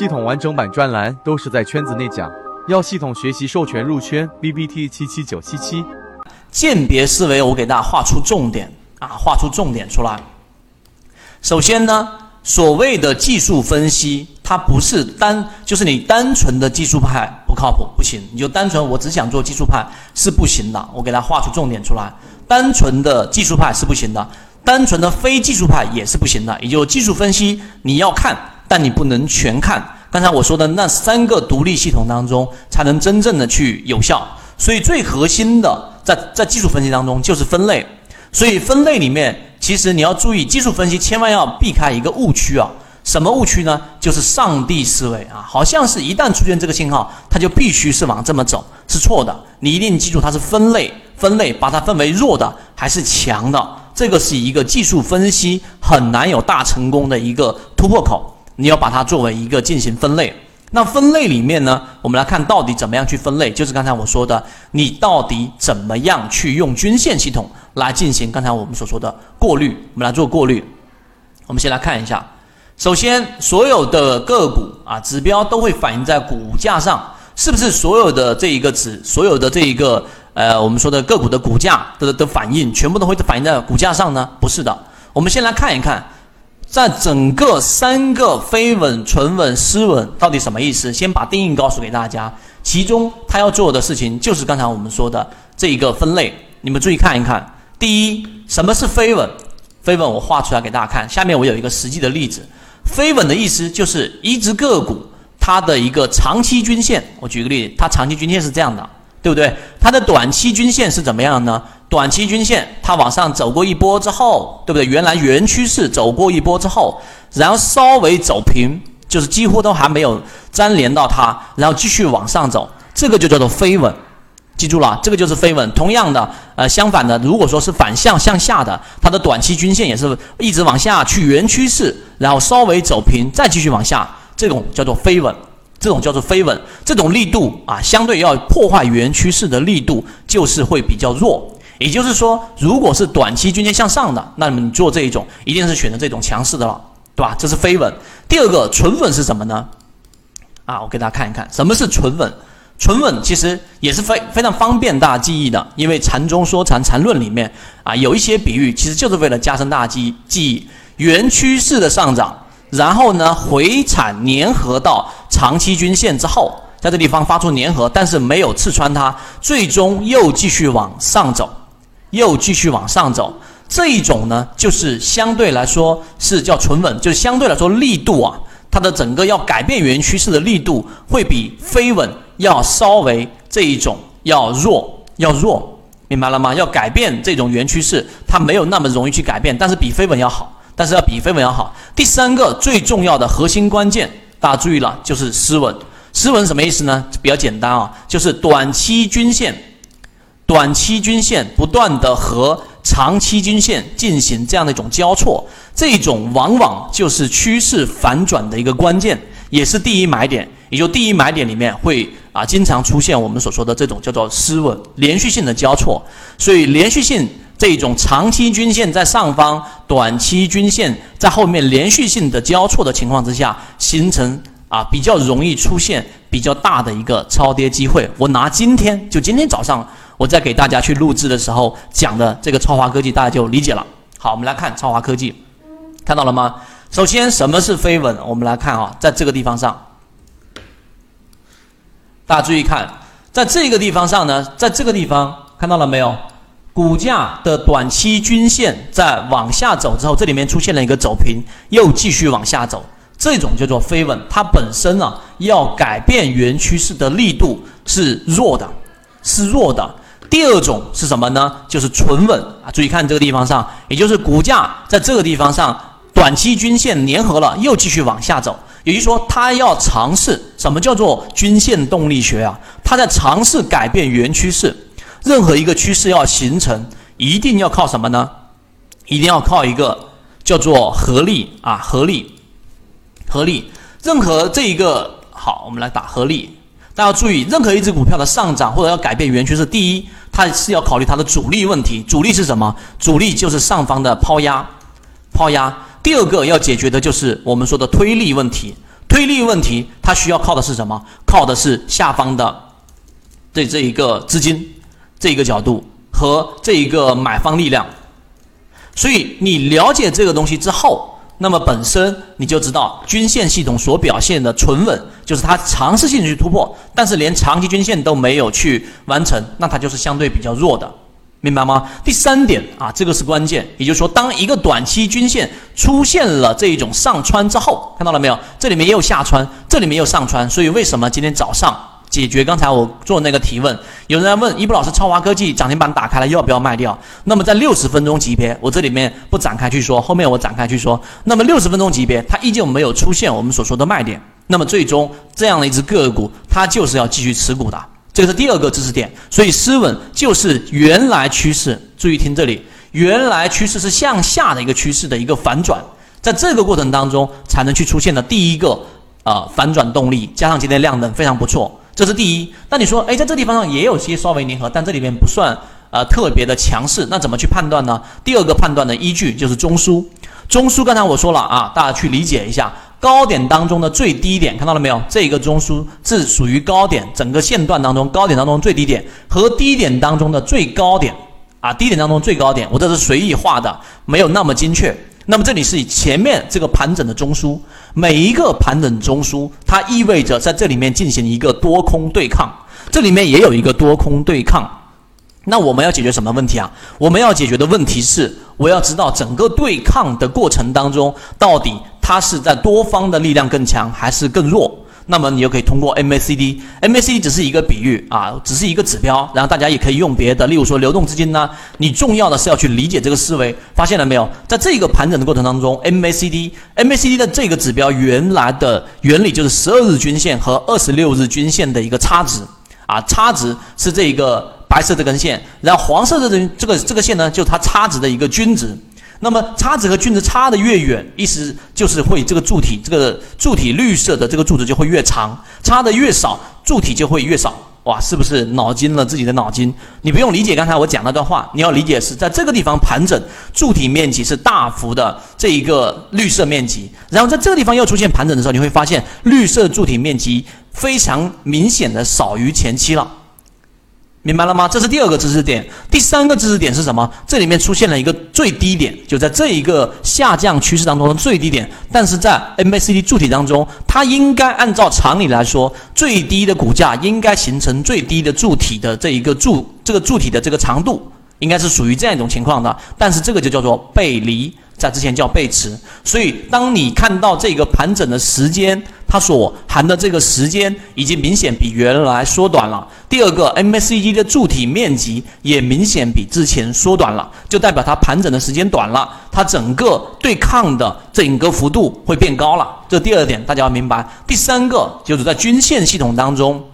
系统完整版专栏都是在圈子内讲，要系统学习授权入圈。B B T 七七九七七，鉴别思维，我给大家画出重点啊，画出重点出来。首先呢，所谓的技术分析，它不是单，就是你单纯的技术派不靠谱，不行，你就单纯我只想做技术派是不行的。我给大家画出重点出来，单纯的技术派是不行的。单纯的非技术派也是不行的，也就技术分析你要看，但你不能全看。刚才我说的那三个独立系统当中，才能真正的去有效。所以最核心的在在技术分析当中就是分类。所以分类里面，其实你要注意技术分析，千万要避开一个误区啊。什么误区呢？就是上帝思维啊，好像是一旦出现这个信号，它就必须是往这么走，是错的。你一定记住，它是分类，分类把它分为弱的还是强的。这个是一个技术分析很难有大成功的一个突破口，你要把它作为一个进行分类。那分类里面呢，我们来看到底怎么样去分类，就是刚才我说的，你到底怎么样去用均线系统来进行刚才我们所说的过滤。我们来做过滤。我们先来看一下，首先所有的个股啊指标都会反映在股价上，是不是所有的这一个指，所有的这一个。呃，我们说的个股的股价的的反应，全部都会反映在股价上呢？不是的。我们先来看一看，在整个三个飞稳、纯稳、失稳到底什么意思？先把定义告诉给大家。其中他要做的事情就是刚才我们说的这一个分类。你们注意看一看。第一，什么是飞稳？飞稳我画出来给大家看。下面我有一个实际的例子。飞稳的意思就是一只个股它的一个长期均线。我举个例子，它长期均线是这样的。对不对？它的短期均线是怎么样呢？短期均线它往上走过一波之后，对不对？原来原趋势走过一波之后，然后稍微走平，就是几乎都还没有粘连到它，然后继续往上走，这个就叫做飞稳。记住了，这个就是飞稳。同样的，呃，相反的，如果说是反向向下的，它的短期均线也是一直往下去原趋势，然后稍微走平，再继续往下，这种叫做飞稳。这种叫做飞稳，这种力度啊，相对要破坏原趋势的力度就是会比较弱。也就是说，如果是短期均线向上的，那么你做这一种一定是选择这种强势的了，对吧？这是飞稳。第二个纯稳是什么呢？啊，我给大家看一看，什么是纯稳？纯稳其实也是非非常方便大家记忆的，因为禅中说禅禅论里面啊有一些比喻，其实就是为了加深大家记忆记忆原趋势的上涨。然后呢，回踩粘合到长期均线之后，在这地方发出粘合，但是没有刺穿它，最终又继续往上走，又继续往上走。这一种呢，就是相对来说是叫纯稳，就是相对来说力度啊，它的整个要改变原趋势的力度会比飞稳要稍微这一种要弱，要弱，明白了吗？要改变这种原趋势，它没有那么容易去改变，但是比飞稳要好。但是要比飞稳要好。第三个最重要的核心关键，大家注意了，就是失稳。失稳什么意思呢？比较简单啊，就是短期均线，短期均线不断的和长期均线进行这样的一种交错，这种往往就是趋势反转的一个关键，也是第一买点。也就第一买点里面会啊经常出现我们所说的这种叫做失稳，连续性的交错。所以连续性。这种长期均线在上方，短期均线在后面，连续性的交错的情况之下，形成啊比较容易出现比较大的一个超跌机会。我拿今天就今天早上我在给大家去录制的时候讲的这个超华科技，大家就理解了。好，我们来看超华科技，看到了吗？首先，什么是飞稳？我们来看啊，在这个地方上，大家注意看，在这个地方上呢，在这个地方看到了没有？股价的短期均线在往下走之后，这里面出现了一个走平，又继续往下走，这种叫做飞稳。它本身呢，要改变原趋势的力度是弱的，是弱的。第二种是什么呢？就是纯稳啊！注意看这个地方上，也就是股价在这个地方上，短期均线粘合了，又继续往下走。也就是说，它要尝试什么叫做均线动力学啊？它在尝试改变原趋势。任何一个趋势要形成，一定要靠什么呢？一定要靠一个叫做合力啊，合力，合力。任何这一个好，我们来打合力。大家注意，任何一只股票的上涨或者要改变原趋势，第一，它是要考虑它的阻力问题。阻力是什么？阻力就是上方的抛压，抛压。第二个要解决的就是我们说的推力问题。推力问题它需要靠的是什么？靠的是下方的这这一个资金这一个角度和这一个买方力量。所以你了解这个东西之后，那么本身你就知道均线系统所表现的存稳，就是它尝试性去突破，但是连长期均线都没有去完成，那它就是相对比较弱的。明白吗？第三点啊，这个是关键，也就是说，当一个短期均线出现了这一种上穿之后，看到了没有？这里面也有下穿，这里面也有上穿，所以为什么今天早上解决刚才我做那个提问？有人在问一布老师，超华科技涨停板打开了，要不要卖掉？那么在六十分钟级别，我这里面不展开去说，后面我展开去说。那么六十分钟级别，它依旧没有出现我们所说的卖点，那么最终这样的一只个股，它就是要继续持股的。这个是第二个知识点，所以失稳就是原来趋势。注意听这里，原来趋势是向下的一个趋势的一个反转，在这个过程当中才能去出现的第一个呃反转动力，加上今天量能非常不错，这是第一。那你说，哎，在这地方上也有些稍微粘合，但这里面不算呃特别的强势，那怎么去判断呢？第二个判断的依据就是中枢，中枢刚才我说了啊，大家去理解一下。高点当中的最低点看到了没有？这个中枢是属于高点，整个线段当中高点当中最低点和低点当中的最高点啊，低点当中最高点，我这是随意画的，没有那么精确。那么这里是以前面这个盘整的中枢，每一个盘整中枢，它意味着在这里面进行一个多空对抗，这里面也有一个多空对抗。那我们要解决什么问题啊？我们要解决的问题是，我要知道整个对抗的过程当中到底。它是在多方的力量更强还是更弱？那么你就可以通过 MACD，MACD 只是一个比喻啊，只是一个指标，然后大家也可以用别的，例如说流动资金呢。你重要的是要去理解这个思维，发现了没有？在这个盘整的过程当中，MACD，MACD 的这个指标原来的原理就是十二日均线和二十六日均线的一个差值啊，差值是这一个白色这根线，然后黄色的这这个这个线呢，就是它差值的一个均值。那么差值和均值差的越远，意思就是会这个柱体，这个柱体绿色的这个柱子就会越长；差的越少，柱体就会越少。哇，是不是脑筋了自己的脑筋？你不用理解刚才我讲那段话，你要理解是在这个地方盘整，柱体面积是大幅的这一个绿色面积，然后在这个地方又出现盘整的时候，你会发现绿色柱体面积非常明显的少于前期了。明白了吗？这是第二个知识点。第三个知识点是什么？这里面出现了一个最低点，就在这一个下降趋势当中的最低点。但是在 MACD 柱体当中，它应该按照常理来说，最低的股价应该形成最低的柱体的这一个柱，这个柱体的这个长度应该是属于这样一种情况的。但是这个就叫做背离。在之前叫背驰，所以当你看到这个盘整的时间，它所含的这个时间已经明显比原来缩短了。第二个，MACD 的柱体面积也明显比之前缩短了，就代表它盘整的时间短了，它整个对抗的整个幅度会变高了。这第二点大家要明白。第三个就是在均线系统当中。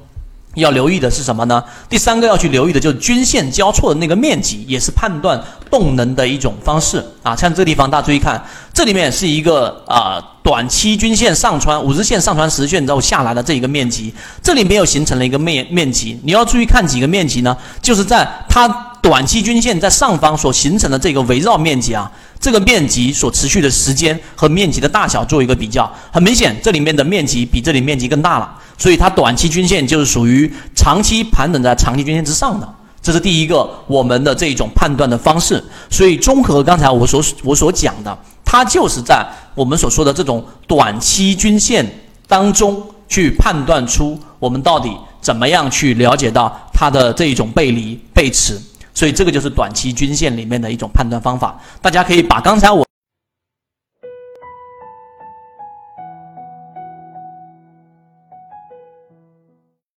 要留意的是什么呢？第三个要去留意的就是均线交错的那个面积，也是判断动能的一种方式啊。像这个地方，大家注意看，这里面是一个啊短期均线上穿五日线上穿十线之后下来的这一个面积，这里面又形成了一个面面积。你要注意看几个面积呢？就是在它短期均线在上方所形成的这个围绕面积啊，这个面积所持续的时间和面积的大小做一个比较，很明显，这里面的面积比这里面积更大了。所以它短期均线就是属于长期盘整在长期均线之上的，这是第一个我们的这一种判断的方式。所以综合刚才我所我所讲的，它就是在我们所说的这种短期均线当中去判断出我们到底怎么样去了解到它的这一种背离背驰。所以这个就是短期均线里面的一种判断方法。大家可以把刚才我。